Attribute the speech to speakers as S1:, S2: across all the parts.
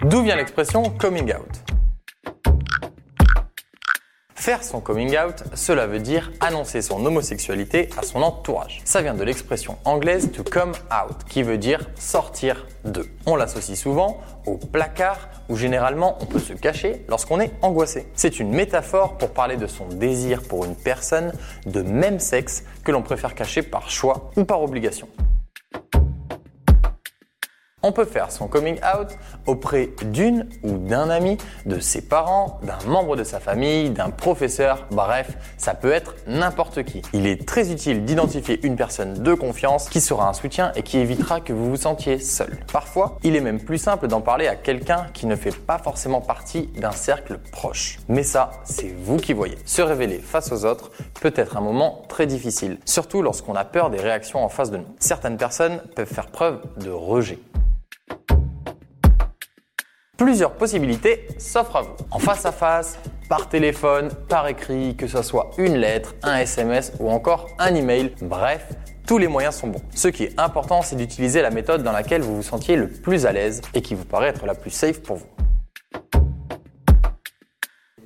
S1: D'où vient l'expression coming out? Faire son coming out, cela veut dire annoncer son homosexualité à son entourage. Ça vient de l'expression anglaise to come out, qui veut dire sortir de. On l'associe souvent au placard où généralement on peut se cacher lorsqu'on est angoissé. C'est une métaphore pour parler de son désir pour une personne de même sexe que l'on préfère cacher par choix ou par obligation. On peut faire son coming out auprès d'une ou d'un ami, de ses parents, d'un membre de sa famille, d'un professeur, bref, ça peut être n'importe qui. Il est très utile d'identifier une personne de confiance qui sera un soutien et qui évitera que vous vous sentiez seul. Parfois, il est même plus simple d'en parler à quelqu'un qui ne fait pas forcément partie d'un cercle proche. Mais ça, c'est vous qui voyez. Se révéler face aux autres peut être un moment très difficile, surtout lorsqu'on a peur des réactions en face de nous. Certaines personnes peuvent faire preuve de rejet. Plusieurs possibilités s'offrent à vous. En face à face, par téléphone, par écrit, que ce soit une lettre, un SMS ou encore un email. Bref, tous les moyens sont bons. Ce qui est important, c'est d'utiliser la méthode dans laquelle vous vous sentiez le plus à l'aise et qui vous paraît être la plus safe pour vous.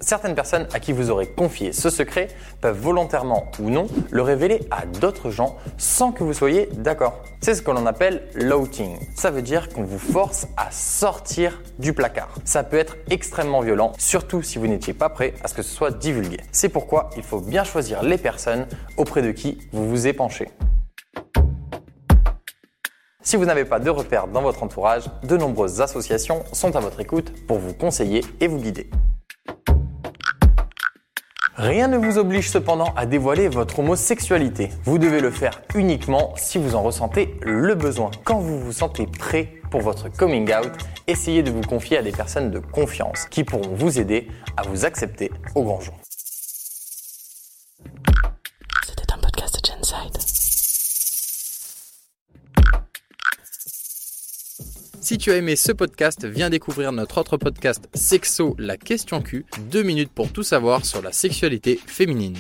S1: Certaines personnes à qui vous aurez confié ce secret peuvent volontairement ou non le révéler à d'autres gens sans que vous soyez d'accord. C'est ce que l'on appelle l'outing. Ça veut dire qu'on vous force à sortir du placard. Ça peut être extrêmement violent, surtout si vous n'étiez pas prêt à ce que ce soit divulgué. C'est pourquoi il faut bien choisir les personnes auprès de qui vous vous épanchez. Si vous n'avez pas de repères dans votre entourage, de nombreuses associations sont à votre écoute pour vous conseiller et vous guider. Rien ne vous oblige cependant à dévoiler votre homosexualité. Vous devez le faire uniquement si vous en ressentez le besoin. Quand vous vous sentez prêt pour votre coming out, essayez de vous confier à des personnes de confiance qui pourront vous aider à vous accepter au grand jour.
S2: C'était un podcast de Genside.
S3: Si tu as aimé ce podcast, viens découvrir notre autre podcast Sexo, la question Q, deux minutes pour tout savoir sur la sexualité féminine.